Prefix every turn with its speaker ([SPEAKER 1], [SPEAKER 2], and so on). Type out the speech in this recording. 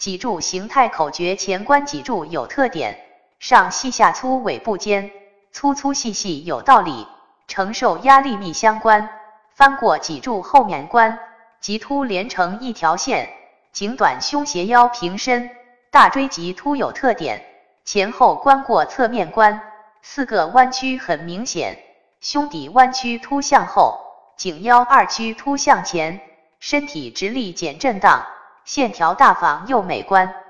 [SPEAKER 1] 脊柱形态口诀：前关脊柱有特点，上细下粗，尾部尖，粗粗细细有道理，承受压力密相关。翻过脊柱后面关，棘突连成一条线，颈短胸斜腰平伸，大椎棘突有特点，前后关过侧面关，四个弯曲很明显，胸底弯曲凸向后，颈腰二曲凸向前，身体直立减震荡，线条大方又美观。